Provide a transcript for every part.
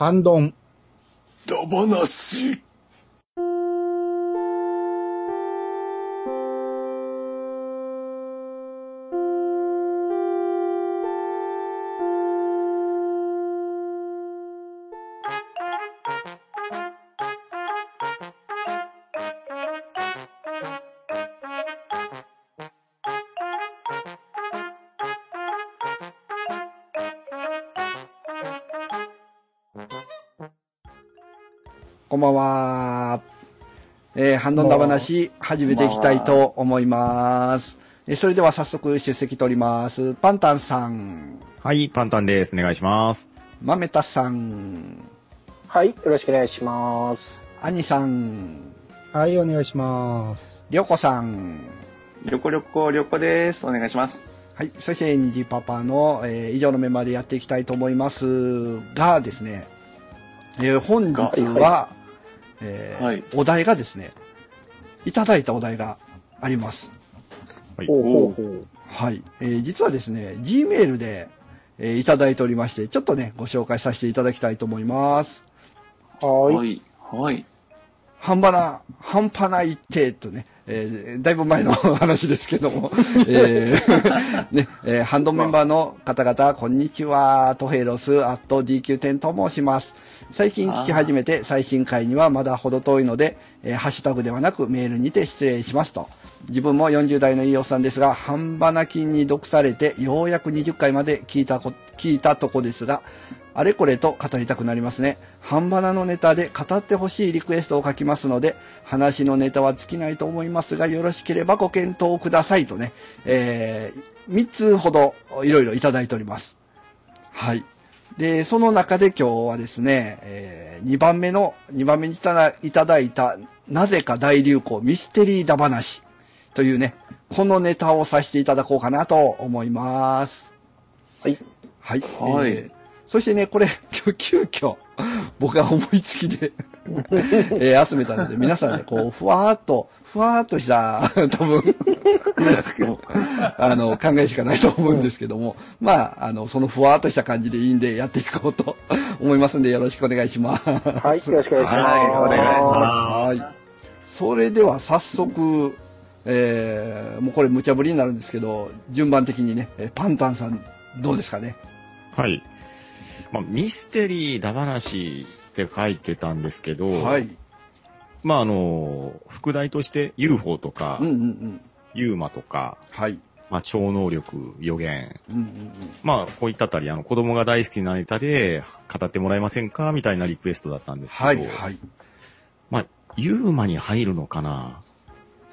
反論。ダバなし。んばんは。えー、ハンドンダ話、始めていきたいと思います。えーそれでは早速出席取ります。パンタンさん、はい、パンタンです。お願いします。マメタさん、はい、よろしくお願いします。アニさん、はい、お願いします。りょこさん、りょこりょこりょこです。お願いします。はい。そして、ニジパパの、えー以上のメンバーでやっていきたいと思いますがですね、えー本日は、はえーはいお題がですね、いただいたお題があります。はい。ほうほうほう。はい。えー実はですね、G メールで、えーいただいておりまして、ちょっとね、ご紹介させていただきたいと思います。は。はいい。はい。半端な、半端ないって、とね、えーだいぶ前の話ですけども、えー ね、えーハンドメンバーの方々、こんにちは、トヘイロス、アット DQ10 と申します。最近聞き始めて、最新回にはまだ程遠いので、えーハッシュタグではなくメールにて失礼しますと。自分も40代のいいおっさんですが、半端な菌に毒されて、ようやく20回まで聞いたこ、聞いたとこですが、あれこれと語りたくなりますね。半ばなのネタで語ってほしいリクエストを書きますので、話のネタは尽きないと思いますが、よろしければご検討くださいとね、えー、3つほどいろいろいただいております。はい。で、その中で今日はですね、え2番目の、2番目にいただいただいた、なぜか大流行ミステリーだ話というね、このネタをさせていただこうかなと思います。はい。はい。はいえーそしてね、これ、急 急遽、僕が思いつきで、えー集めたので、皆さんね、こう、ふわーっと、ふわーっとした、多分、あの、考えしかないと思うんですけども、まあ、あの、そのふわーっとした感じでいいんで、やっていこうと思いますんで、よろしくお願いします。はい、よろしくお願いします。はいお願いしはい。それでは早速、えー、もうこれ無茶ぶりになるんですけど、順番的にね、えーパンタンさん、どうですかね？はい。まあ、ミステリーだ話って書いてたんですけど、はい。まあ、あの、副題として UFO とか、うんうんうん。ユーマとか、はい。まあ、超能力、予言。うんうんうん。まあ、こういったあたり、あの、子供が大好きなネタで語ってもらえませんか？みたいなリクエストだったんですけど、はい、はい。まあ、ユーマに入るのかな？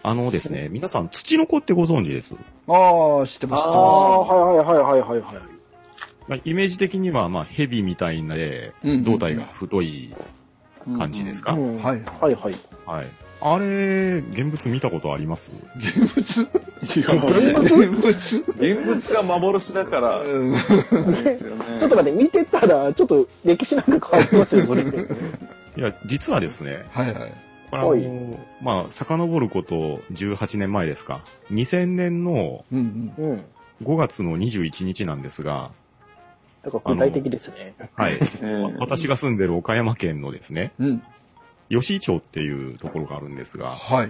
あのですね、皆さん、土の子ってご存知です？ああ、知ってます、知ってああ、まはいはいはいはいはいはい。まあ、イメージ的には、まあ、ヘビみたいなでうんうんうん、胴体が太い感じですか、うんはいはいはい。はい。あれ、現物見たことあります？す。いや、現物？現物？が幻だから、うん。ちょっと待って、見てたら、ちょっと歴史なんか変わりますよ、それ。いや、実はですね、はいはい。これあはいの、まあ、遡ること18年前ですか？2000年のうんうん。うん。5月の21日なんですが、だから具体的ですね。はい。えー私が住んでる岡山県のですね、うん。吉井町っていうところがあるんですが、はい。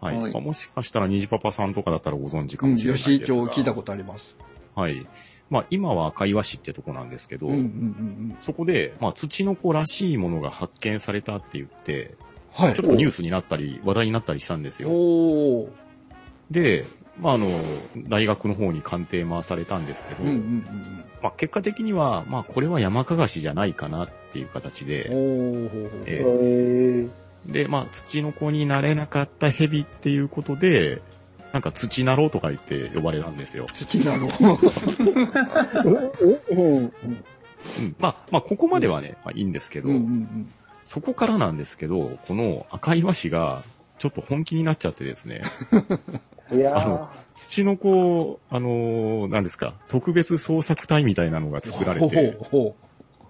はい。はいまあもしかしたら虹パパさんとかだったらご存知かうん。もしれないですが。吉井町聞いたことあります。はい。まあ、今は赤岩市ってとこなんですけど、うんうんうんうん。そこで、まあ、土の子らしいものが発見されたって言って、はいちょ。っとニュースになったり、話題になったりしたんですよ。で、まあ、あの、大学の方に鑑定回されたんですけど、うんうんうんまあ、結果的には、まあ、これは山かがしじゃないかなっていう形うん。で、えへえ。で、まあ、土の子になれなかった蛇っていうことで、なんか土なろうとか言って呼ばれたんですよ。土なの。うん。うん、まあ、まあ、ここまではね、まあ、いいんですけど、うんうんうん。そこからなんですけど、この赤岩市が、ちょっと本気になっちゃってですね、いやあの土の子、あのー何ですか、特別捜索隊みたいなのが作られて、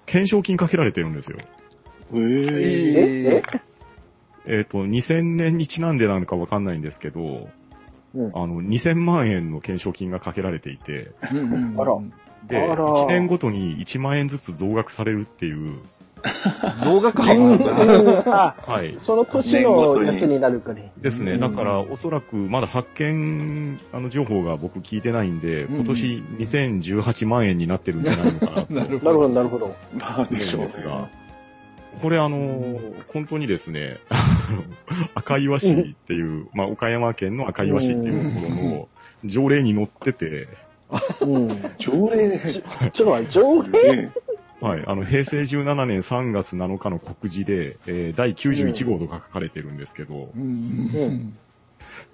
懸賞金かけられてるんですよ。えう。ー。えええっ、と、2000年にちなんでなのかわかんないんですけど、うん。あの、2000万円の懸賞金がかけられていて、うんうんで、あら。1年ごとに1万円ずつ増額されるっていう、増額幅なんだはい。その年のやつになるかね。ですね。うんだから、おそらく、まだ発見、あの、情報が僕聞いてないんで、うん今年2018万円になってるんじゃないのかなとなる なるほど、なるほど。まあでしょうですが、これあの、本当にですね、赤岩市っていう、まあ、岡山県の赤岩市っていうところの条例に載ってて、うん。条例？で。ちょっと待って、条例？ねはい、あの、平成17年3月7日の告示で、えー第91号とか書かれてるんですけど、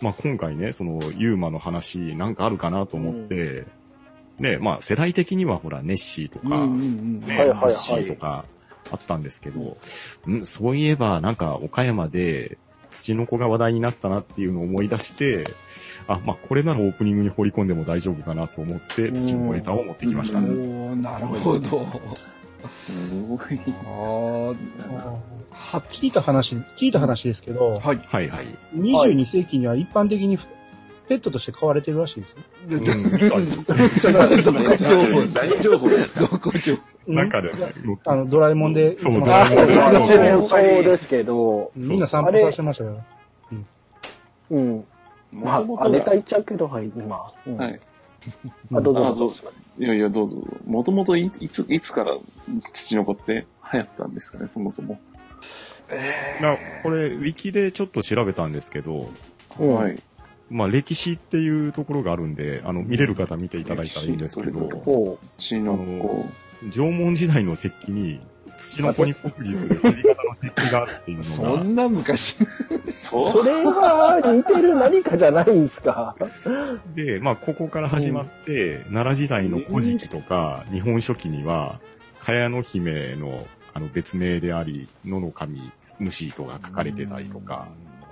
まあ、今回ね、その、ユーマの話なんかあるかなと思って、ね、まあ、世代的にはほら、ネッシーとか、ね、ネッシーとかあったんですけど、んそういえば、なんか、岡山で、土の子が話題になったなっていうのを思い出して、あ、まあ、これならオープニングに放り込んでも大丈夫かなと思って、土の子ネタを持ってきました。おーなるほど。すごい。あーは聞いた話、聞いた話ですけど、はい。はいはい。22世紀には一般的にペットとして飼われてるらしいですよ。うん、何情報ですかなんあの、ドラえもんで、そうドラえもんそうそうですけど、みんな散歩させてましたよ。うん。まあ、もともとあネタ言っちゃうけど、はい、今。うんはい。あ、どうぞあどうぞ。いやいや、どうぞ。もともといいつ、いつから土の子って流行ったんですかね、そもそも。なこれ、ウィキでちょっと調べたんですけど、うんはい。まあ、歴史っていうところがあるんで、あの、見れる方見ていただいたらいいんですけど、ほ土の子。縄文時代の石器に、土の子に酷似する振り方の石器があるっていうそのが、んな昔。そうそれは似てる何かじゃないんですか？で、まあ、ここから始まって、奈良時代の古事記とか、日本書紀には、茅野姫の、あの、別名であり、野の神、虫とが書かれてたりとか、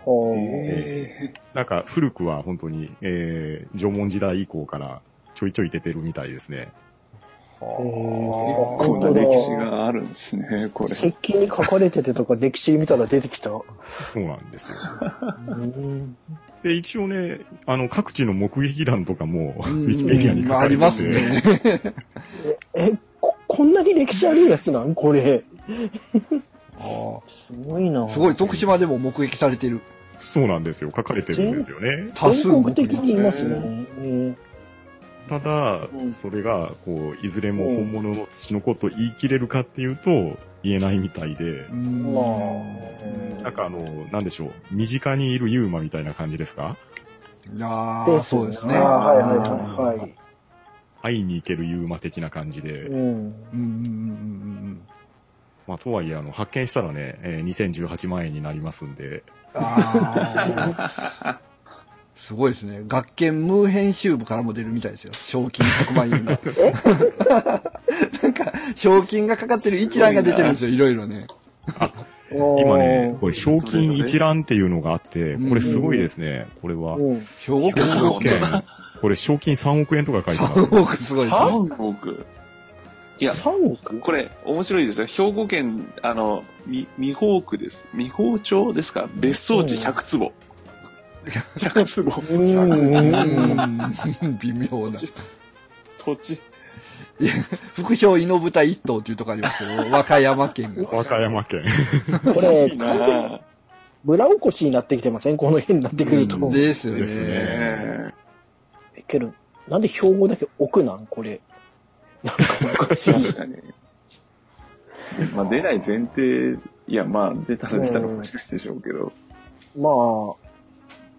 えなんか古くは本当に、えー、縄文時代以降からちょいちょい出てるみたいですね。ー、こんな歴史があるんですね、これ。石器に書かれててとか歴史見たら出てきた。そうなんですよ。うんで、一応ね、あの、各地の目撃談とかも、ウうんィキペディアに書かありまれてて、すね。え、こ、こんなに歴史あるやつなん？これ。あすごいなーすごい、徳島でも目撃されてる。そうなんですよ。書かれてるんですよね。多数全国的にいますね。うんただう、んそれが、こう、いずれも本物の土の子と言い切れるかっていうと、言えないみたいで、うんまなんかあの、なんでしょう、身近にいるユーマみたいな感じですか？いや。そうですね。あはいはいはいはい。会いに行けるユーマ的な感じで、うん。うんうんうんうんまあ、とはいえ、あの、発見したらね、えー2018万円になりますんで、ああ。すごいですね。学研ムー編集部からも出るみたいですよ。賞金100万円が。なんか、賞金がかかってる一覧が出てるんですよ。いろいろね。今ね、これ賞金一覧っていうのがあって、これすごいですね。これは、うん。兵庫県兵庫県、これ賞金3億円とか書いてます。すごくすごいですね。韓国。いや、3億？これ、面白いですよ。兵庫県、あの、み、美宝区です。美宝町ですか？別荘地100坪。100坪。うんうん微妙な。土地。副賞イノブタ一頭っていうとこありますけど、和歌山県が。和歌山県。これいい、なぁ。村おこしになってきてません？この辺になってくると。ですよですね。えけど、なんで兵庫だけ奥なん？これ。なんかおかしい。確かに。まあ、出ない前提、いや、まあ、出たら出たのかもしれないでしょうけど。まあ、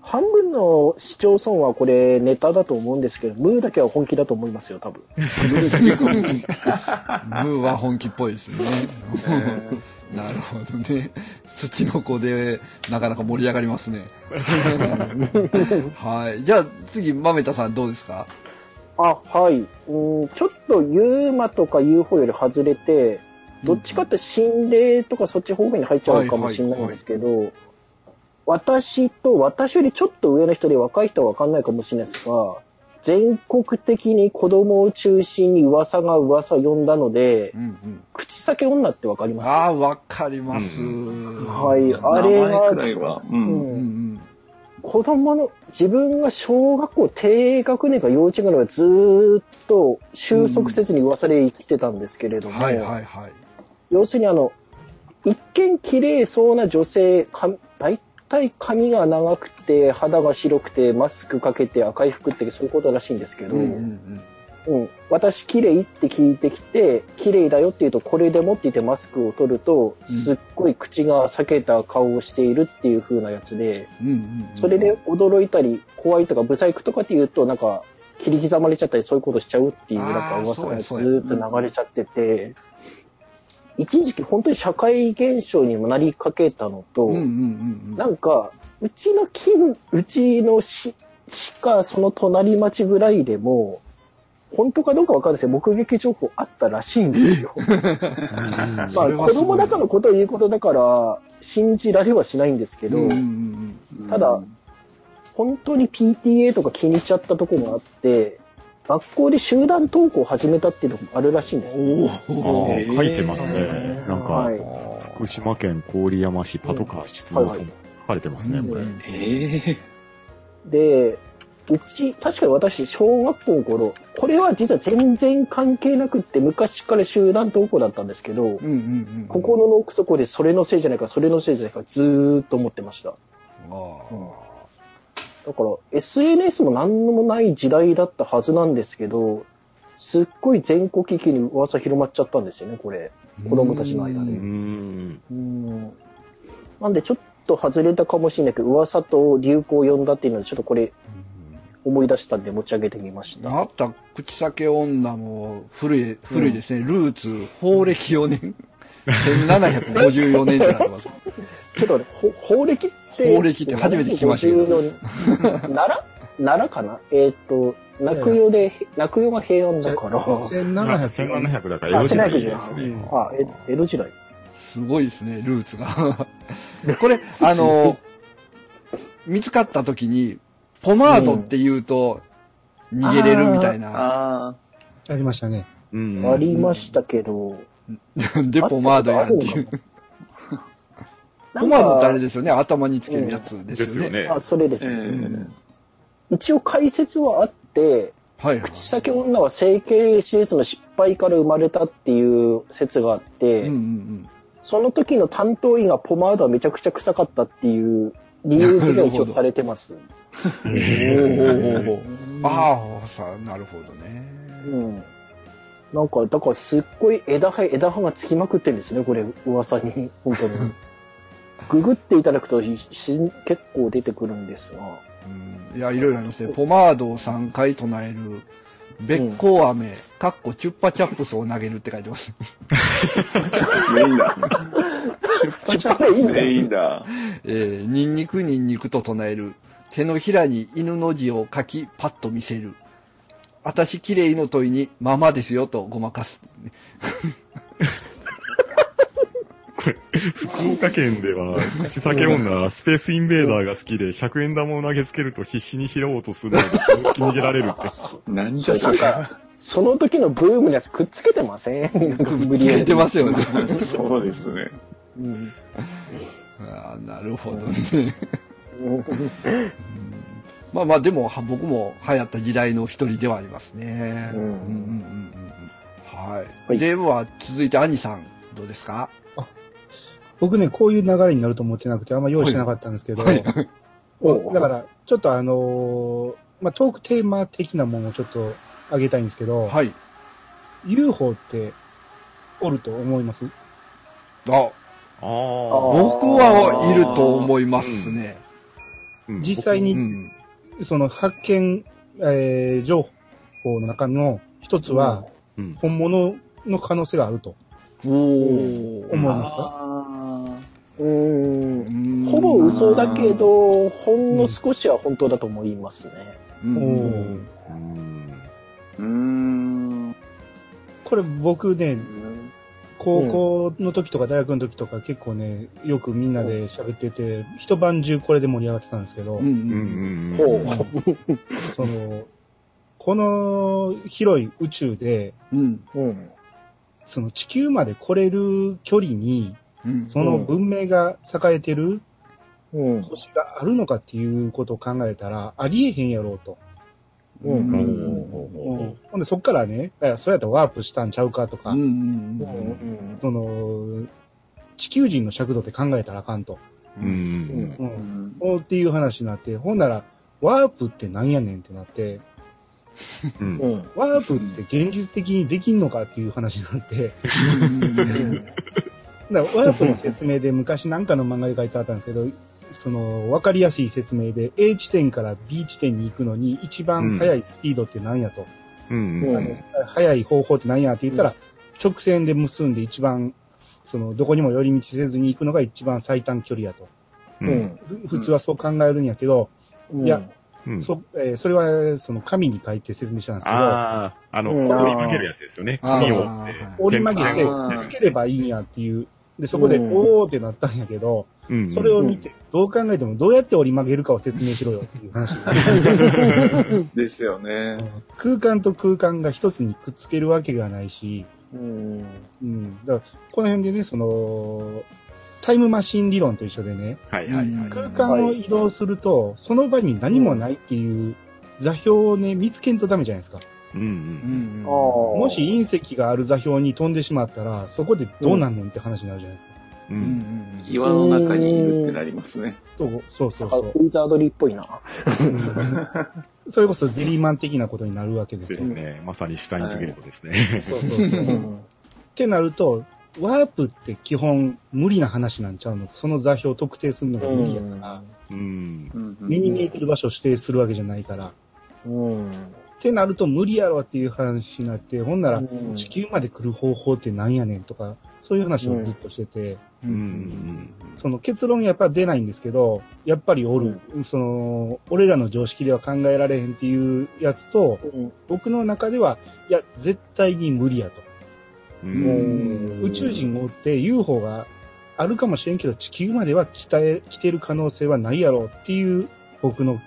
半分の市町村はこれネタだと思うんですけど、ムーだけは本気だと思いますよ、多分。ムーは本気っぽいですよね。なるほどね。土の子で、なかなか盛り上がりますね。はい。じゃあ次、豆田さんどうですか？あ、はい。うん、ちょっとユーマとか UFO より外れて、どっちかって心霊とかそっち方面に入っちゃうかもしれないんですけど、私と私よりちょっと上の人で若い人はわかんないかもしれないですが、全国的に子供を中心に噂が噂を呼んだのでう、んうん。口裂け女ってわかります？ああ、わかります。うはい、あれは。う。うんうんん子供の、自分が小学校低学年か幼稚園ぐらいはずーっと収束せずに噂で生きてたんですけれうん。ども、はいはいはい。要するにあの、一見綺麗そうな女性、か大体髪が長くて、肌が白くて、マスクかけて赤い服ってそういうことらしいんですけど、うんううん。ん。私綺麗って聞いてきて、綺麗だよって言うと、これでもって言ってマスクを取ると、うん。すっごい口が裂けた顔をしているっていう風なやつで。それで驚いたり、怖いとか、ブサイクとかって言うと、なんか、切り刻まれちゃったり、そういうことしちゃうっていう、なんか噂がずっと流れちゃってて、一時期本当に社会現象にもなりかけたのと、うんうんうんうん。なんか、うちの近、うちの市、市かその隣町ぐらいでも、本当かどうかわかんないですけど、目撃情報あったらしいんですよ。まあ、子供だからのことを言うことだから、信じられはしないんですけど、うんうんうんただ、本当に PTA とか気にしちゃったところがあって、学校で集団登校を始めたっていうのもあるらしいんですよ。おーー書いてますね。なんか、はい福島県郡山市パトカー出動さん、書かれてますね、これ。ええで、うち、確かに私、小学校の頃、これは実は全然関係なくって、昔から集団登校だったんですけど、うんうんうん。心の奥底でそれのせいじゃないか、それのせいじゃないか、ずーっと思ってました。あーだから、SNS も何もない時代だったはずなんですけど、すっごい全国的に噂広まっちゃったんですよね、これ。子供たちの間でうーん。うん。なんで、ちょっと外れたかもしれないけど、噂と流行を呼んだっていうので、ちょっとこれ思い出したんで持ち上げてみました。また、口裂女も古い、古いですね。ルーツ、法暦4年。1754年ってなってます。ちょっとね、ほ法暦。法暦って初めて聞きましたけど754奈良奈良かな？えーっと、泣くよで、泣くよが平安だから。1700。1700だから江戸時代ですね。あ、え江戸時代。すごいですね、ルーツが。これ、あの、見つかった時に、ポマードって言うと、逃げれるみたいな。ああ。ありましたね。うんありましたけど。で、ポマードやんっていう。ポマードってあれですよね、頭につけるやつでよね。ですすよね。あ、それです。ええ一応解説はあって、はいはい。口先女は整形手術の失敗から生まれたっていう説があって、うんうんその時の担当医がポマードはめちゃくちゃ臭かったっていう理由付けが一応されてます。ああ、さなるほどね。うん。なんか、だからすっごい枝葉、枝葉がつきまくってるんですね、これ、噂に。本当に。ググっていただくとし結構出てくるんですが。うんいや、いろいろありますね。ポマードを3回唱える、べっこう飴、かっこチュッパチャップスを投げるって書いてます。全員だ。チュッパいいんだ全員だ。えー、ニンニクニンニクと唱える。手のひらに犬の字を書き、パッと見せる。あたし綺麗の問いに、ままですよとごまかす。福岡県では、口酒女、スペースインベーダーが好きで、100円玉を投げつけると必死に拾おうとするので、その隙に逃げられるって。なんじゃそれ。なんか、その時のブームのやつくっつけてません？無理やりてますよね。そうですね。うんあーなるほどね。うんまあまあ、でも、は僕も流行った時代の一人ではありますね。うんうんうん。はいでは、続いて、兄さん、どうですか？僕ね、こういう流れになると思ってなくて、あんま用意してなかったんですけど、はいおだから、ちょっとあのーまあ、トークテーマ的なものをちょっとあげたいんですけど、はい。UFO っておると思います？あ、ああ。僕はいると思いますね。うん実際にうん。その発見、えー情報の中の一つは、うん。本物の可能性があると。思いますか、あうんうんほぼ嘘だけ、ど、ほんの少しは本当だと思いますね。うん。これ僕ね、高校の時とか大学の時とか結構ね、よくみんなで喋ってて、一晩中これで盛り上がってたんですけど、うんううんんほうん。う。その、この広い宇宙で、うん。うん。その地球まで来れる距離に、うん。その文明が栄えてるうん。星があるのかっていうことを考えたら、ありえへんやろうと。ほんで、そっからね、そうやったらワープしたんちゃうかとか。その、地球人の尺度って考えたらあかんと。うん。っていう話になって、ほんなら、ワープってなんやねんってなって。ワープって現実的にできんのかっていう話になって、だからワープの説明で昔なんかの漫画で書いてあったんですけど、その、わかりやすい説明で A 地点から B 地点に行くのに一番速いスピードって何やと。うん。うん速い方法って何やって言ったら、直線で結んで一番、その、どこにも寄り道せずに行くのが一番最短距離やと。う。うん普通はそう考えるんやけど、うん。いやうん。そ、えーそれは、その、紙に書いて説明したんですけど、ああ、あの、うん折り曲げるやつですよね。紙を折り曲げてつければいいんやっていう。で、そこで、うんおーってなったんやけど、うん。それを見て、どう考えてもどうやって折り曲げるかを説明しろよっていう話。ですよね。空間と空間が一つにくっつけるわけがないし、うん。うん。だから、この辺でね、その、タイムマシン理論と一緒でね、はいはいはい。空間を移動すると、その場に何もないっていう座標をね、見つけんとダメじゃないですか。うんううん。んああ。もし隕石がある座標に飛んでしまったら、そこでどうなんねんって話になるじゃないですか。う。うんん岩の中にいるってなりますね。とそうそうあそう。ウィザードリーっぽいな。それこそゼリーマン的なことになるわけですよ。ですね。まさにシュタインズゲートですね。そうそうそう。っうん。てなると、ワープって基本無理な話なんちゃうの？その座標を特定するのが無理やから、うん。うん目に見えてる場所を指定するわけじゃないから。うん。ってなると無理やろっていう話になって、ほんならうん。地球まで来る方法ってなんやねんとか、そういう話をずっとしてて、うん。うん。その結論やっぱ出ないんですけど、やっぱりおる、その、俺らの常識では考えられへんっていうやつと、うん。僕の中では、いや、絶対に無理やと。う。うん。ん宇宙人を追って UFO があるかもしれんけど、地球までは来来てる可能性はないやろうっていう僕の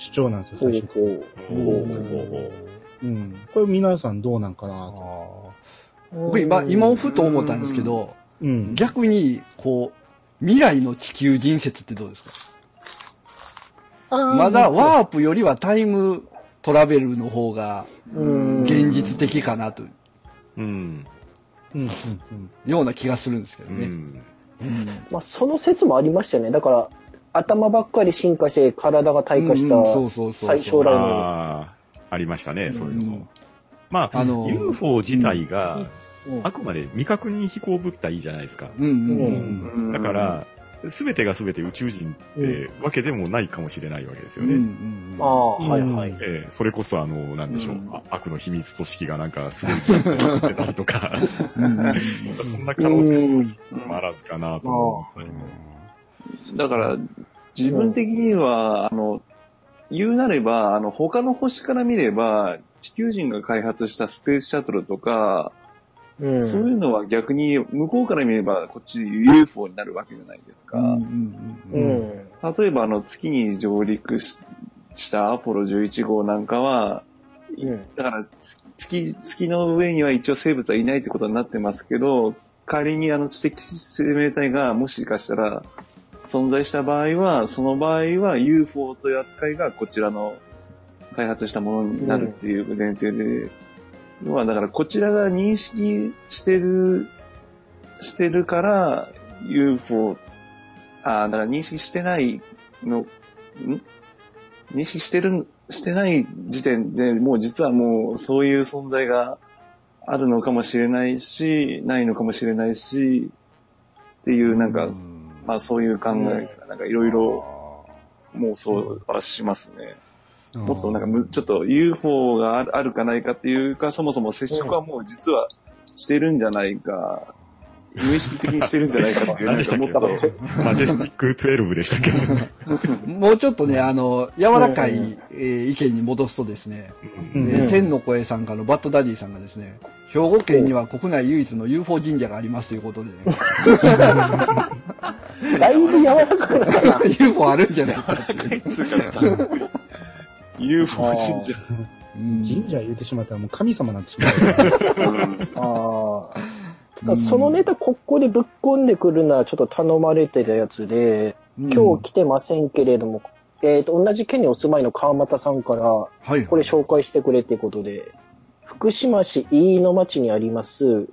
主張なんですよ、最初。ほう。ほうほうほうほうん。これ皆さんどうなんかなあと。ー僕今、今ふと思ったんですけど、うん。逆に、こう、未来の地球人説ってどうですか？まだワープよりはタイムトラベルの方がうん現実的かなといううん。うん、うん、うん。ような気がするんですけどね。うん。まあ、その説もありましたよね。だから、頭ばっかり進化して体が退化したうんうんそうそうそうそう最小来の。ああ、ありましたね、そういうのも。まあ、あの UFO 自体が、うんあくまで未確認飛行物体じゃないですか。うんうんうんうんだから、すべてがすべて宇宙人ってわけでもないかもしれないわけですようん。うんね。ああ、はいはい。ええそれこそあの、なんでしょう、うんあ悪の秘密組織がなんかすごい作ってたりとか、うんうんうん そんな可能性うんもあらずかなと思ったりも。だから、自分的には、あの、言うなれば、あの、他の星から見れば、地球人が開発したスペースシャトルとか、うんそういうのは逆に向こうから見ればこっち UFO になるわけじゃないですか。うんうんううんん。例えばあの月に上陸ししたアポロ11号なんかは、うん。だからつ月、月の上には一応生物はいないってことになってますけど、仮にあの知的生命体がもしかしたら存在した場合は、その場合は UFO という扱いがこちらの開発したものになるっていう前提で、要はだからこちらが認識してる、してるから UFO、ああ、だから認識してないの、ん？認識してる、してない時点でもう実はもうそういう存在があるのかもしれないし、ないのかもしれないし、っていうなんか、まあそういう考えがなんかいろいろ妄想はしますね。もっとなんかむちょっと UFO があるあるかないかっていうか、そもそも接触はもう実はしてるんじゃないか、無意識的にしてるんじゃないかっていう、何でしたっけ？マジェスティック12でしたっけ？もうちょっとね、あの、柔らかい、えー意見に戻すとですね、うん。えー天の声さんからのバッドダディさんがですね、兵庫県には国内唯一の UFO 神社がありますということでね、だいぶ柔らかくなったな。UFO あるんじゃないかっていう。つうかさ UFO 神社。うん神社言うてしまったらもう神様になってしまう。うんああ。ただそのネタここでぶっ込んでくるのはちょっと頼まれてたやつで、今日来てませんけれども、えっ、と、同じ県にお住まいの川又さんから、はい。これ紹介してくれってことで、福島市飯野町にあります、うん。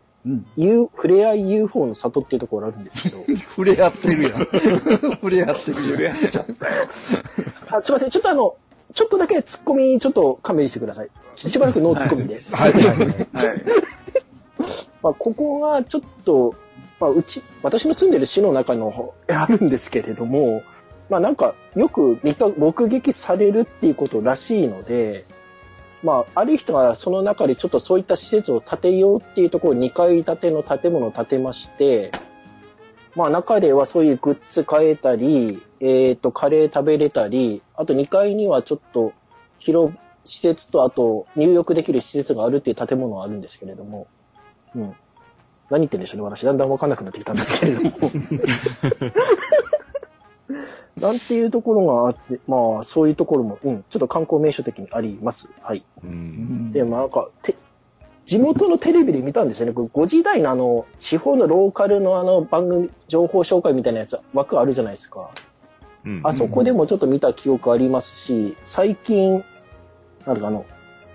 U、ふれあい UFO の里っていうところあるんですけど、触れ合ってるやん。触れ合ってるやん。あすいません、ちょっとあの、ちょっとだけツッコミちょっと勘弁してください。しばらくノーツッコミで。はい。はい。まあ、ここがちょっと、まあ、うち、私の住んでる市の中の、あるんですけれども、まあなんか、よく見か、目撃されるっていうことらしいので、まあ、ある人がその中でちょっとそういった施設を建てようっていうところ、2階建ての建物を建てまして、まあ中ではそういうグッズ買えたり、えっ、と、カレー食べれたり、あと2階にはちょっと広、施設とあと入浴できる施設があるっていう建物があるんですけれども、うん。何言ってんでしょうね、私。だんだんわかんなくなってきたんですけれども。なんていうところがあって、まあ、そういうところも、うん、ちょっと観光名所的にあります。はい。うん。で、まあ、なんか、て、地元のテレビで見たんですよね。これ5時台のあの、地方のローカルのあの番組、情報紹介みたいなやつ、枠あるじゃないですか。うん。あそこでもちょっと見た記憶ありますし、最近、なんかあの、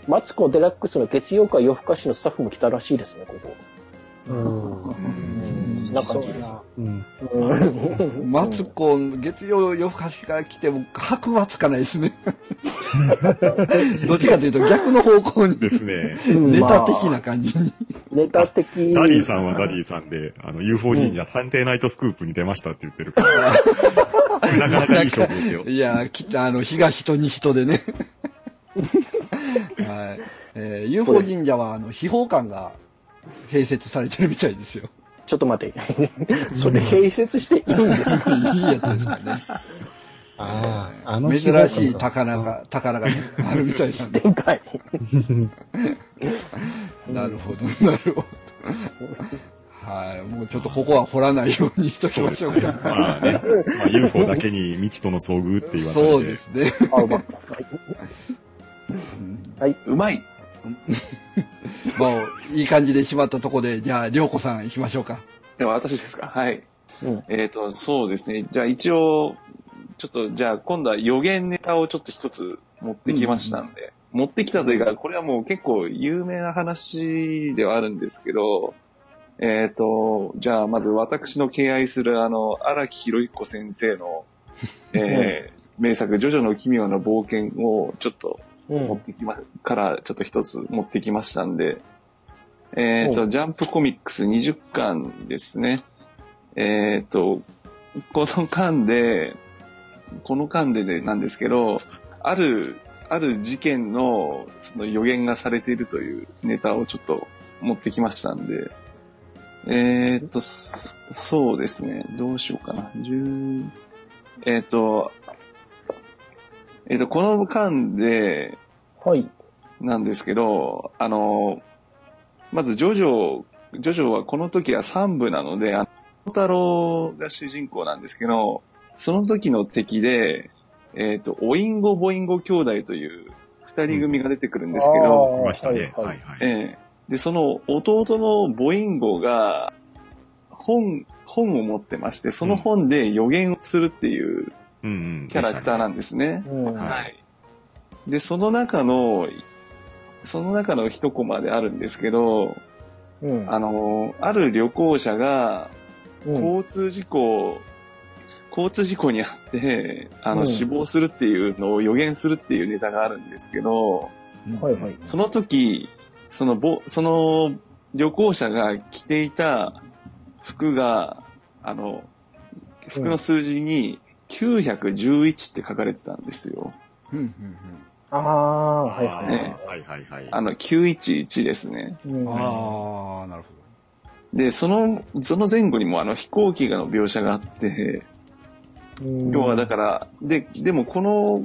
マツコ・デラックスの月曜会夜更かしのスタッフも来たらしいですね、ここ。うん。な感じです。うん。うんマツコ、月曜夜更かしから来ても、白はつかないですね。どっちかというと逆の方向に、ですね。ネタ的な感じに。ネタ的。ダディさんはダディさんで、あの、UFO 神社探偵ナイトスクープに出ましたって言ってるから、なかなかいい勝負ですよ。いや、きあの、東と西とでね。はい。えー UFO 神社は、あの、秘宝館が併設されてるみたいですよ。ちょっと待って。それ併設していいんですか？いいやつですからね。ああ、あの珍しい宝が、宝がね、あるみたいなんで。でかい。なるほど、なるほど。はい。もうちょっとここは掘らないようにしときそうですね。ましょうか。まあね、まあ、UFO だけに未知との遭遇って言われて。そうですね。あ、うまった。はい。うまい もう、いい感じでしまったとこで、じゃあ、りょうこさん行きましょうか。では私ですか？はい。うん。えっ、と、そうですね。じゃあ一応、ちょっと、じゃあ今度は予言ネタをちょっと一つ持ってきましたんで、持ってきたというか、これはもう結構有名な話ではあるんですけど、えっ、と、じゃあまず私の敬愛するあの、荒木博彦先生の、えー 名作、ジョジョの奇妙な冒険をちょっとうん。持ってきま、からちょっと一つ持ってきましたんで、えっ、と、ジャンプコミックス20巻ですね。えっ、と、この巻で、この巻で、ね、なんですけど、ある、ある事件のその予言がされているというネタをちょっと持ってきましたんで、えっ、と、そそうですね。どうしようかな。10えっ、と、えっ、と、この巻で、はい。なんですけど、あの、まずジョジョ、ジョジョはこの時は3部なので、あの、太郎が主人公なんですけど、その時の敵で、えっ、と、オインゴ・ボインゴ兄弟という二人組が出てくるんですけど、いましたね。ははいいはい。ええで、その弟のボインゴが、本、本を持ってまして、その本で予言をするっていううんうん。キャラクターななんですね。うん。はいはい。で、その中の、その中の一コマであるんですけど、うん。あの、ある旅行者がうん交通事故、交通事故にあって、あの、うん死亡するっていうのを予言するっていうネタがあるんですけど、はいはい。その時、そのぼ、その旅行者が着ていた服が、あの、服の数字に911って書かれてたんですよ。うんうんああ、はいはいねははいはいはい。あの、911ですね。い。うんうん。ああ、なるほで、その、その前後にもあの飛行機の描写があって、要はだから、で、でもこの、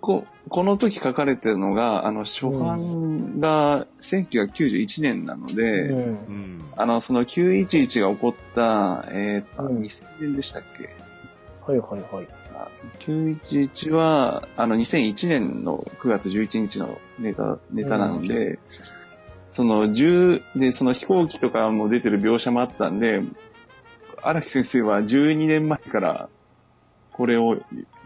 ここの時書かれてるのが、あの、初版が1991年なので、うんうん。あの、その911が起こった、えっ、と、うん2000年でしたっけ？はいはいはい。911は、あの、2001年の9月11日のネタ、ネタなので、その、10、で、その飛行機とかも出てる描写もあったんで、荒木先生は12年前から、これを、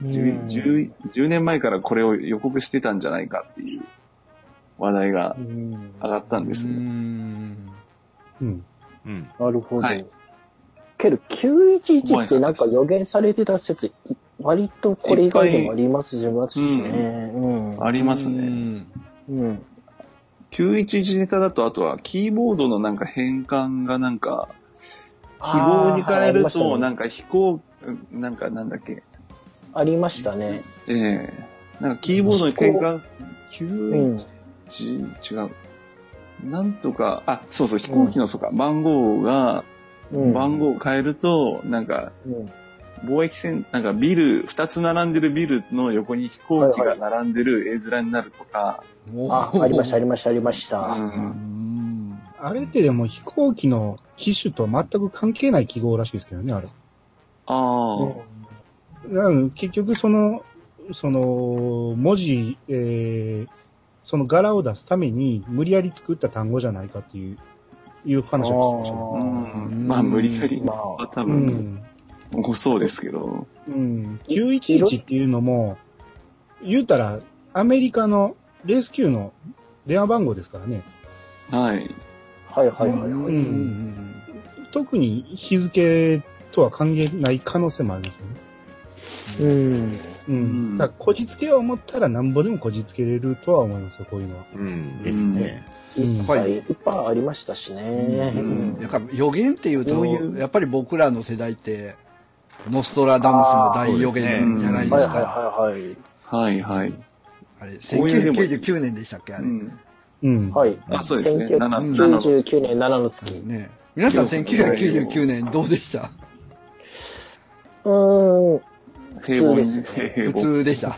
10, 10 10年前からこれを予告してたんじゃないかっていう話題がうん上がったんですね。ん。うん。うん。なるほど。はいけど、911ってなんか予言されてた説、割とこれ以外でもありますしますしね。うん。ありますうね。んうん。911ネタだと、あとはキーボードのなんか変換がなんか、記号に変えると、なんか飛行、なんかなんだっけ、ありましたね。ええなんかキーボードに変換、うん。911、違う。なんとか、あ、そうそう、飛行機の、そうか、番号が、うん。番号を変えると、なんか、うん。貿易船、なんかビル、二つ並んでるビルの横に飛行機が並んでる絵面になるとか、あ、ありました、ありました、ありました。あれってでも飛行機の機種と全く関係ない記号らしいですけどね、あれ。ああ、なん結局その、その、文字、えー、その柄を出すために無理やり作った単語じゃないかっていう、いう話を聞きましたうね。ん。まあ、無理やりまは多う分、ん。起こそうですけど。うん。911っていうのも、言うたら、アメリカのレスキューの電話番号ですからね。はい。あ、はいはいはい。うんうん特に日付とは関係ない可能性もありますよね。うん。ううんん。だから、こじつけよう思ったらなんぼでもこじつけれるとは思いますよ、こういうのは。うん。ですね。実際いっぱいありましたしね。ううんんやっぱ予言っていうとこういうやっぱり僕らの世代って、ノストラダムスの大予言じゃないですはいはいか。はいはい。はい、はい。あれ、こういうでも1999年でしたっけあれ。うん。うん。はい。あ、そうですね。7、7 1999年7の月。ね皆さん1999年どうでした？うーん。普通ですね普。通でした。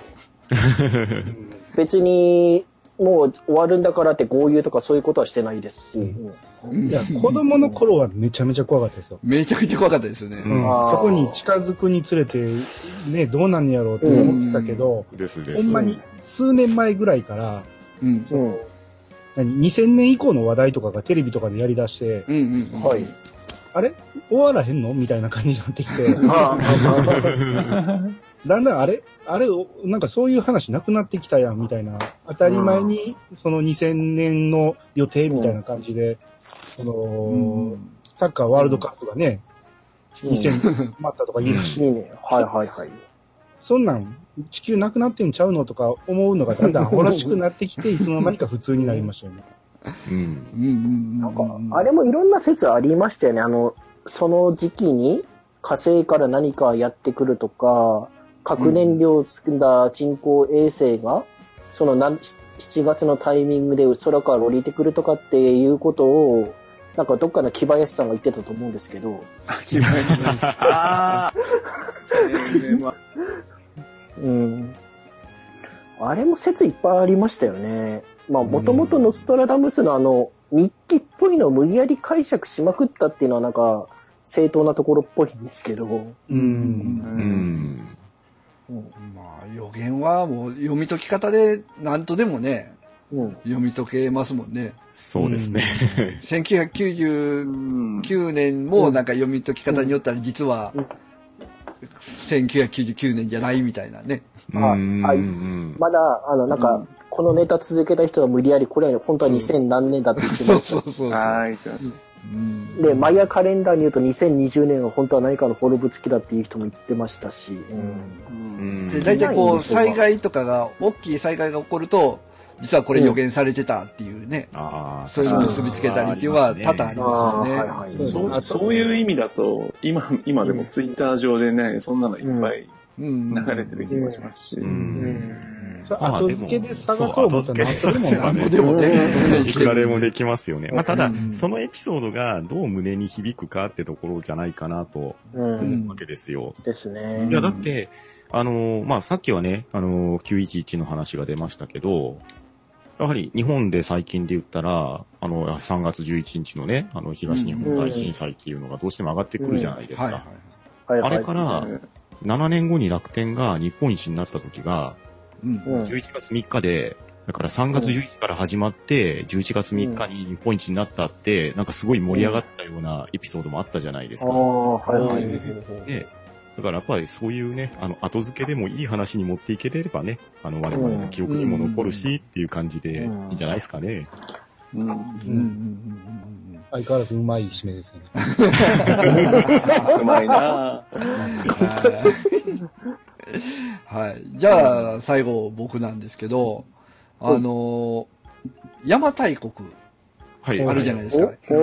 別に、もう終わるんだからって豪遊とかそういうことはしてないですし。うんいや、子供の頃はめちゃめちゃ怖かったですよ。めちゃくちゃ怖かったですよね。うんそこに近づくにつれて、ね、どうなんねやろうって思ってたけど、ですです。ほんまに数年前ぐらいから、うん。うん。何2000年以降の話題とかがテレビとかでやり出して、うんうんうん。はい。あれ？終わらへんの？みたいな感じになってきて、あ だんだんあれ？あれなんかそういう話なくなってきたやん、みたいな。当たり前に、その2000年の予定みたいな感じで、その、うん。サッカーワールドカップがね、うん。2000待ったとか言い出して、いいね。はいはいはい。そんなん、地球なくなってんちゃうの？とか思うのがだんだんアホらしくなってきて、いつの間にか普通になりましたよね。うん。うんうんうん。なんか、あれもいろんな説ありましたよね。あの、その時期に火星から何かやってくるとか、核燃料を積んだ人工衛星が、そのなん7月のタイミングで空から降りてくるとかっていうことを、なんかどっかの木林さんが言ってたと思うんですけど、木林さん。ああ。うん。あれも説いっぱいありましたよね。まあ、もともとノストラダムスのあの、日記っぽいのを無理やり解釈しまくったっていうのはなんか、正当なところっぽいんですけど、う。うんん。うん。まあ、予言はもう読み解き方で何とでもね、うん。読み解けますもんね。そうですね。1999年もなんか読み解き方によったら実はうん1999年じゃないみたいなね。はいうんまだ、あの、なんか、このネタ続けた人は無理やりこれ、本当は2000何年だって言ってそう。ましそうそうそう。はい。うんた。で、マイヤカレンダーに言うと2020年は本当は何かの滅ぶ月だっていう人も言ってましたし、うん。うん。で大体こう、災害とかが、大きい災害が起こると、実はこれ予言されてたっていうね、ああ、そういうのを結びつけたりっていうのは多々ありますよね。そう。いう意味だと、今、今でもツイッター上でね、そんなのいっぱいうん。流れてる気もしますし。う。うんんそれまあ後付けで探そう思ったら何とでもね、いく らでもできますよね。まあ、ただう、んそのエピソードがどう胸に響くかってところじゃないかなとう。うわけですよ。ですね。いや、だって、あのーまあ、さっきはね、あのー911の話が出ましたけど、やはり日本で最近で言ったら、あの、3月11日のね、あの、東日本大震災っていうのがどうしても上がってくるじゃないですか。はいはいあれから、7年後に楽天が日本一になった時が、うん。うん。11月3日で、だから3月11日から始まって、11月3日に日本一になったって、なんかすごい盛り上がったようなエピソードもあったじゃないですか。ああ、はいはい。で、だからやっぱりそういうね、あの、後付けでもいい話に持っていければね、あの、我々の記憶にも残るし、っていう感じでいいん。じゃないですかね。うん。うん。うん。うん。うん相変わらずうまい締めですよね。うまいな はい。じゃあ、最後僕なんですけど、あの、邪馬台国はい。あるじゃないですか。お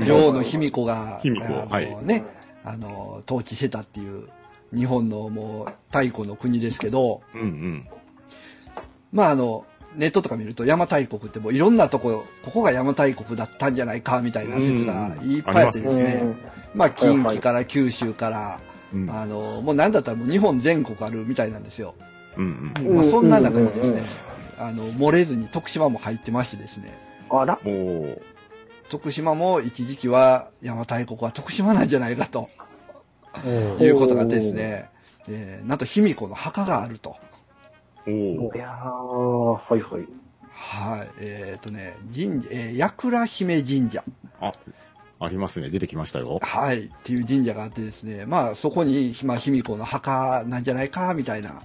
女王の卑弥呼が、卑弥呼ね、あの、統治してたっていう、日本のもう太古の国ですけど、うんうん。まああの、ネットとか見ると邪馬台国ってもういろんなとこ、ここが邪馬台国だったんじゃないかみたいな説がいっぱいあってですうね。ん。まあ近畿から九州から、うん。あの、もうなんだったらもう日本全国あるみたいなんですよ。うんうん。まあそんな中にですね、あの、漏れずに徳島も入ってましてですね、あら。徳島も一時期は邪馬台国は 徳島なんじゃないかとおいうことがあってですね、えーなんと卑弥呼の墓があると。おおいやー、はいはい。はい。えっ、とね、神、えー、矢倉姫神社。あ、ありますね。出てきましたよ。はい。っていう神社があってですね、まあそこに、まあ卑弥呼の墓なんじゃないか、みたいな、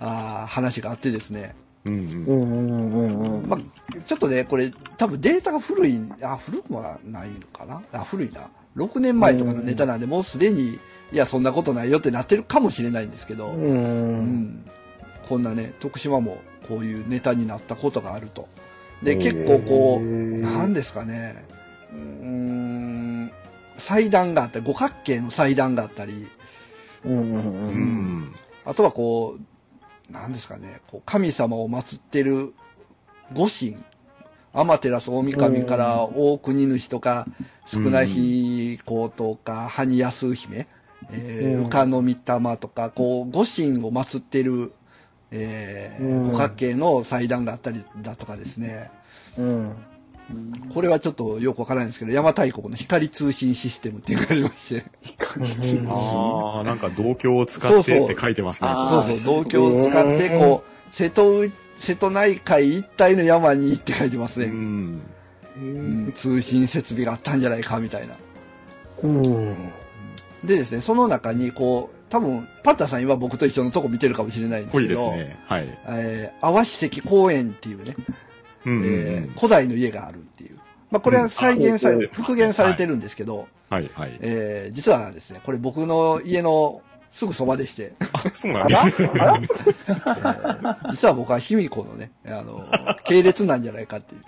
あー話があってですね。うんうん。うんうんうんうん。まあ、ちょっとね、これ、多分データが古い、あ、古くはないのかな？あ、古いな。6年前とかのネタなんで、もうすでに、いや、そんなことないよってなってるかもしれないんですけど、う。うんん、こんなね、徳島もこういうネタになったことがあると。で、結構こう、へー。なんですかね、うーん、祭壇があったり、五角形の祭壇があったり、うんうんううん。ん。あとはこう、なんですかね、こう神様を祀ってる御神、天照大神から大国主とか、少ない日公とか、埴安姫、えー、うん。の御霊とか、こう、御神を祀ってる、え五角形の祭壇があったりだとかですね。うん。これはちょっとよくわからないんですけど、邪馬台国の光通信システムっていうのがありまして。ああ、なんか同居を使そうそうってって書いてますね。あーそうそう、同居を使って、こう、瀬戸内、瀬戸内海一帯の山にって書いてますうね。ん。うん通信設備があったんじゃないかみたいな。うん。でですね、その中に、こう、多分、パッタさん今僕と一緒のとこ見てるかもしれないんですけど、ね。はい。えー、淡石石公園っていうね、うんうんうえーん。古代の家があるっていう。まあ、これは再現され、うん復元されてるんですけど、はいはい。えー、実はですね、これ僕の家のすぐそばでして、あ、そうなんですね。えー実は僕は卑弥呼のね、あの、系列なんじゃないかっていう。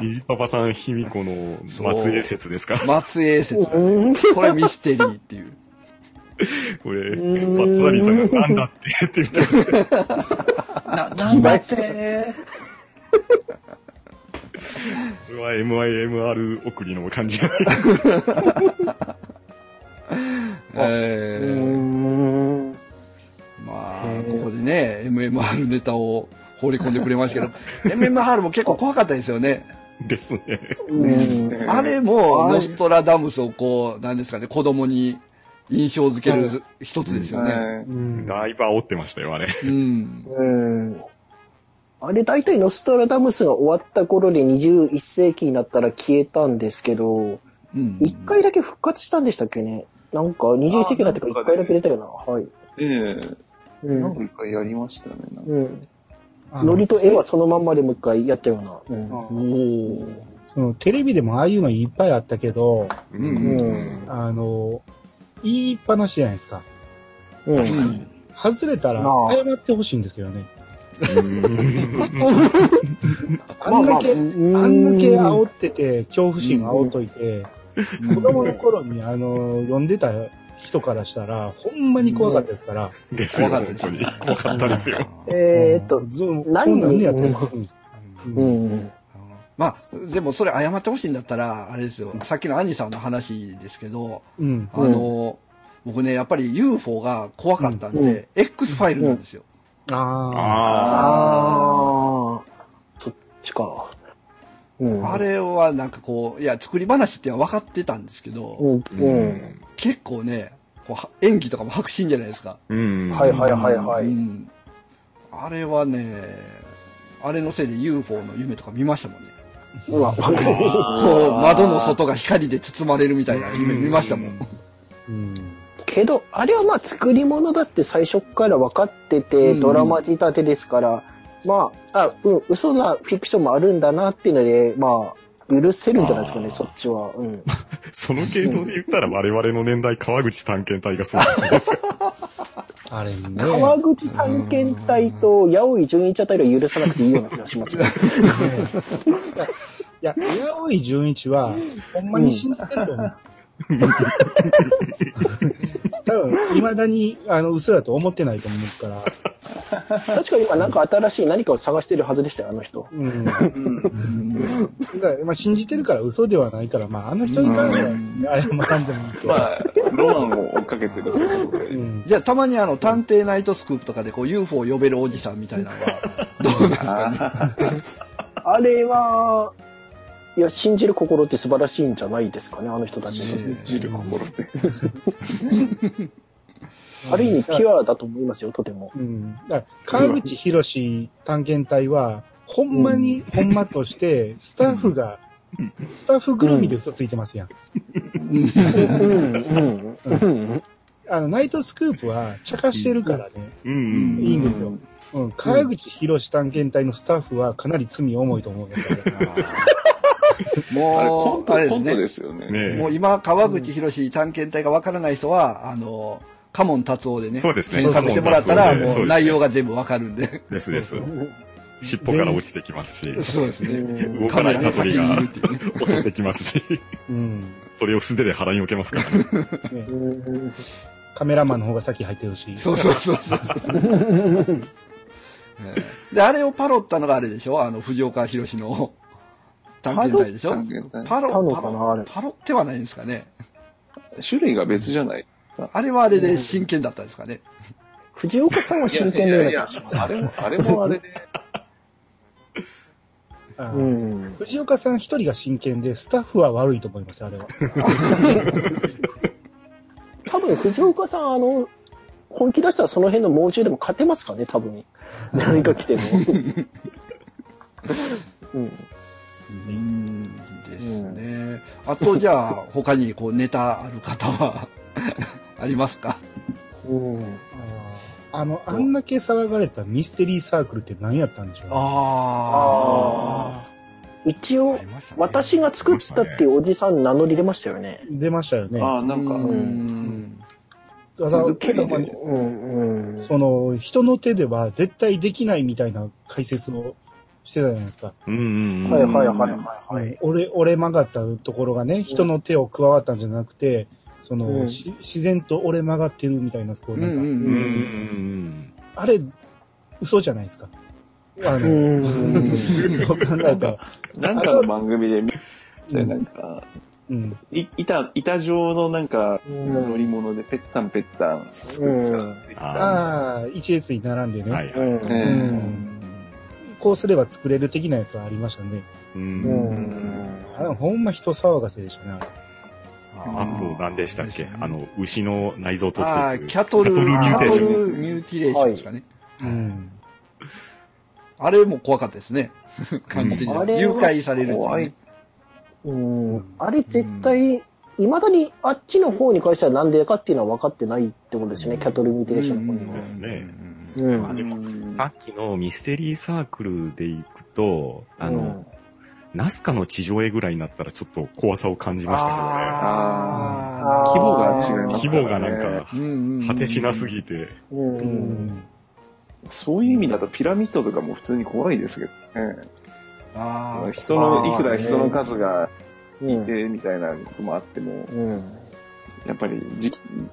虹パパさん、卑弥呼の末裔説ですか？松江説。うん。これミステリーっていう。これ、バんットダディさんがなんだってって言ってます。な、なんだって。これは MIMR 送りの感じじゃないえーうん。まあここでね、MMR ネタを放り込んでくれましたけど、MMR も結構怖かったですよね。ですね。うん。あれも、ノストラダムスをこう、なんですかね、子供に印象づける一つですよね。だいぶ煽ってましたよ、あれ。うん。うん。あれ、大体ノストラダムスが終わった頃で21世紀になったら消えたんですけど、うん。一回だけ復活したんでしたっけねなんか21世紀になってから一回だけ出たよな。はい。ええうん。なんか一回やりましたよね。うん。ノリと絵はそのまんまでもう一回やったような。うん。おーそのテレビでもああいうのいっぱいあったけど、ううんあの、言いっぱなしじゃないですか。うん。うん。外れたら謝ってほしいんですけどね。うん あんだけ、まああんだけうん煽ってて、恐怖心煽っといて、子供の頃にあの、読んでた人からしたら、ほんまに怖かったですから、ですよ、怖かったです本当に。怖かったですよ。えーっと、ず何なんねやってるううんん。まあ、でもそれ謝ってほしいんだったら、あれですよ。さっきのアニさんの話ですけど、うん。あの、僕ね、やっぱり UFO が怖かったんで、うん X ファイルなんですよ。ああ。あああ、そっちか。うん。あれはなんかこう、いや、作り話っていうのは分かってたんですけど、うん、あ。うん。結構ね、こうは演技とかも迫真じゃないですか。うん。はいはいはいはい。うん。あれはね、あれのせいで UFO の夢とか見ましたもんね。うわ、こう、窓の外が光で包まれるみたいな夢見ましたもん。うん。けど、あれはまあ作り物だって最初から分かってて、うんドラマ仕立てですから、まあ、あ、うん、嘘なフィクションもあるんだなっていうので、まあ、許せるんじゃないですかね、そっちは。うん。その系統で言ったら我々の年代、川口探検隊がそうじゃないですか？あれね。川口探検隊と八尾井純一あたりは許さなくていいような気がします ね。いや、八尾井純一は、ほんまに信じてると思う。多分、未だに、あの、嘘だと思ってないと思うから。確かに今なんか新しい何かを探してるはずでしたよ、あの人。だから、まあ、信じてるから嘘ではないから、まあ、あの人に関しては、謝らん。でもいいけど。まあ、ロマンを追っかけてるということで。じゃあ、たまにあの、探偵ナイトスクープとかでこう UFO を呼べるおじさん。みたいなのは、どうですかね。あれは、いや、信じる心って素晴らしいん。じゃないですかね、あの人たちの。信じる心で。ある意味ピュアだと思いますよ、とても。うん。だから川口博士探検隊は、ほんまに、ほんまとして、スタッフが、スタッフぐるみで嘘ついてますやん。うん、うん、うん。あの、ナイトスクープは、茶化してるからね。いいんですよ。うん。川口博士探検隊のスタッフは、かなり罪重いと思うんだもう、あれですねもう今、川口博士探検隊がわからない人は、あの、カモン達夫でね、そうですね検索してもらったら、もう内容が全部わかるんで。ですです。尻尾から落ちてきますし、そうですね。動かないサソリがカメラの先にいるっていうね襲ってきますし、うん。それを素手で腹に受けますからカメラマンの方が先入ってるし。そうそうそうそう。ええで、あれをパロったのがあれでしょ？あの、藤岡弘の探検隊でしょ？パロ、パロかなあれ、パロってはないんですかね？種類が別じゃない。あれはあれで真剣だったんですかね。藤岡さんは真剣のような気がします。あれも、あれもあれで。あ うーん。藤岡さん一人が真剣で、スタッフは悪いと思います、あれは。多分藤岡さん、あの、本気出したらその辺の猛獣でも勝てますかね、多分。何か来ても。うん。うんですね。あと、じゃあ、他にこうネタある方はありますか？うん。あの、あんだけ騒がれたミステリーサークルって何やったんでしょうねあ一応あ。あ、りましたね私が作ったっていうおじさん名乗り出ましたよね。出ましたよね。ああ、なんか、うけど。うん、うん。その、人の手では絶対できないみたいな解説をしてたじゃないですか。うんうんうん。はいはいはいはいはい。折れ、折れ曲がったところがね、人の手を加わったんじゃなくて、その、うんし自然と折れ曲がってるみたいな、こうなんか、うんうんうんうんうん。あれ、嘘じゃないですか。あうの、ん。どう考えたら。なんかの番組で見て、なんか、うん。い板、板状のなんか、うん乗り物でペッタンペッタンうん。あああ、一列に並んでね。あ。はいはい。うん。うえん。こうすれば作れる的なやつはありましたね。う。うんん。あれほんま人騒がせでしたね、あと、何でしたっけ？あの、牛の内臓を取ああ、っていく。キャトル、キキャトルミューティレーションですかね。うん。あれも怖かったですね。感じ的に誘拐されるっていう怖いね。うん。あれ絶対、いまだにあっちの方に関してはなんでかっていうのは分かってないってことですね、キャトルミューテーションの方にはですね。うん。あでもさっきのミステリーサークルで行くと、あの、ナスカの地上絵ぐらいになったらちょっと怖さを感じましたあー規模が違いますけどね。規模がなんか、うんうんうん果てしなすぎて、うん。う。うんん。そういう意味だとピラミッドとかも普通に怖いですけどね。あー人の、いくら人の数がうん。いてみたいなこともあっても、うん。やっぱりじ、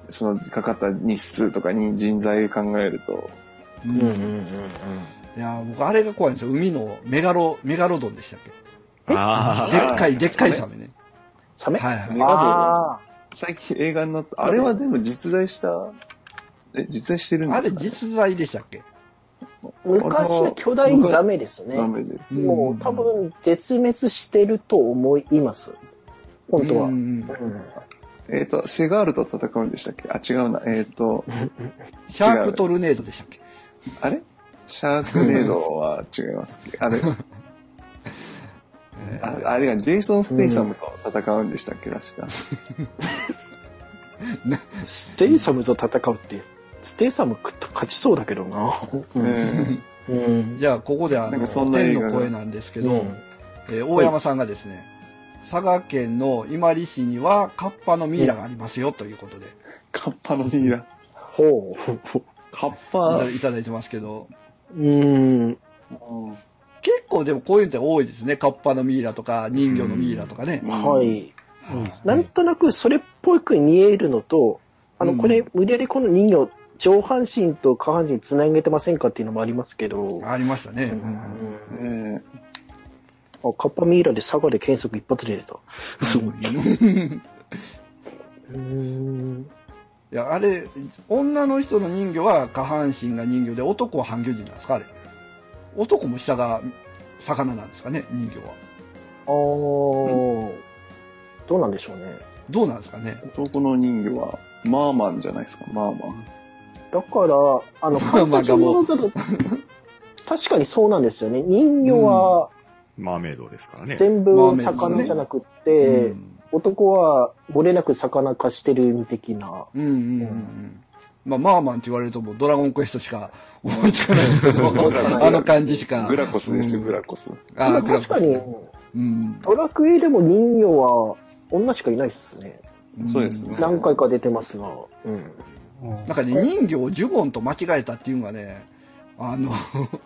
そのかかった日数とかに人材を考えると、うんうん。うん。いや、僕あれが怖いんですよ。海のメガロ、メガロドンでしたっけ？あでっかい、でっかいサメね。サメ？はいはい。あ最近映画になった、あれはでも実在した、え、実在してるんあれですか、ね、実在でしたっけ？あ。昔の巨大ザメですダね。メです。うんもう多分絶滅してると思います。本当は。ううんんえっ、と、セガールと戦うんでしたっけ？あ、違うな。えっ、と、シャークトルネードでしたっけ？あれ？シャークネードは違いますっけ？あれ、ああれがジェイソン・ステイサムと戦うんでしたっけ確か。ステイサムと戦うって、ステイサム勝ちそうだけどな。えうん。じゃあ、ここであの、なんかそんな映画が天の声なんですけど、うんえー大山さんがですね、佐賀県の伊万里市にはカッパのミイラがありますよということで、カッパのミイラ。ほカッパ、いただいてますけど、う。うーん。結構でもこういうのって多いですね。カッパのミイラとか人魚のミイラとかね。はい。なんとなくそれっぽく見えるのと、あの、うんこれ、無理やりこの人形、上半身と下半身つなげてませんかっていうのもありますけど、ありましたね。うんえあカッパミイラで佐賀で検索一発で出た。すごい。うーん。いや、あれ、女の人の人魚は下半身が人魚で、男は半魚人なんですかあれ。男も下が魚なんですかね人魚は。あー、どうなんでしょうね。どうなんですかね男の人魚は、マーマンじゃないですか、マーマン。だから、あの、まあまあ形物だと、確かにそうなんですよね。人魚はマーメイドですからね。全部魚じゃなくって、うん男は漏れなく魚化してる的な。うんうんうんうん。まあ、マーマンって言われるともうドラゴンクエストしか思いつかないですけど、あの感じしか。グラコスですよ、うんグラコス。あーグラコス確かに、うん。ドラクエでも人魚は女しかいないっすね。そうですね何回か出てますが。うん。うんなんかね、人魚をジュゴンと間違えたっていうのがね、あの、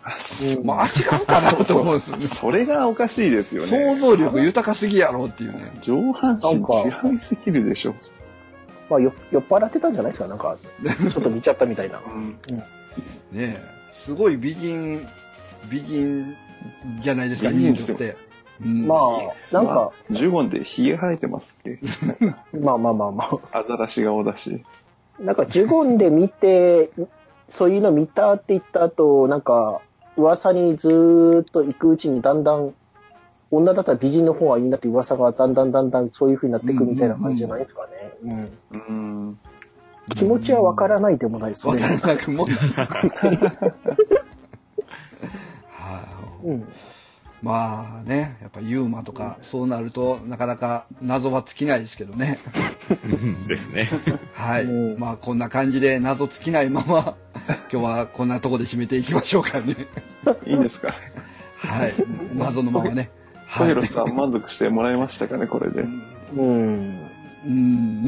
まあ、違うかなと思うんですよね。それがおかしいですよ想ね。像力豊かすぎやろっていうね。上半身違いすぎるでしょ。まあ、よ酔っ払ってたんじゃないですかなんか、ちょっと見ちゃったみたいな。ねえすごい美人、美人じゃないですか、美人人魚って。うんまあ、なんか、ジュゴンで髭生えてますって。まあまあまあまあ。アザラシ顔だし。なんか、ジュゴンで見て、そういうの見たって言った後、なんか、噂にずーっと行くうちにだんだん、女だったら美人の方はいいなって噂がだんだんだんだんそういう風になっていくみたいな感じじゃないですかね。うんうん。気持ちはわからないでもないですね。わからなくもない。はいうん。まあね、やっぱユーマとか、そうなると、なかなか謎は尽きないですけどね。うんですね。はい。うんまあこんな感じで謎尽きないまま、今日はこんなとこで締めていきましょうかね。いいんですか？はい。謎のままね。小はい。広さん満足してもらえましたかね、これで。うん。うん。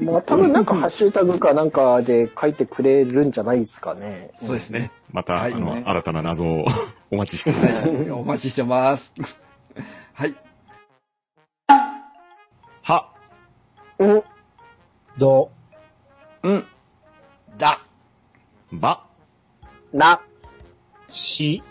まあ多分なんかハッシュタグかなんかで書いてくれるんじゃないですかね。そうですね。また、はいあの、ね新たな謎をお待ちしております。はい。お待ちしてます。はい。は、うん。ど、うん。だ。ば、な。し、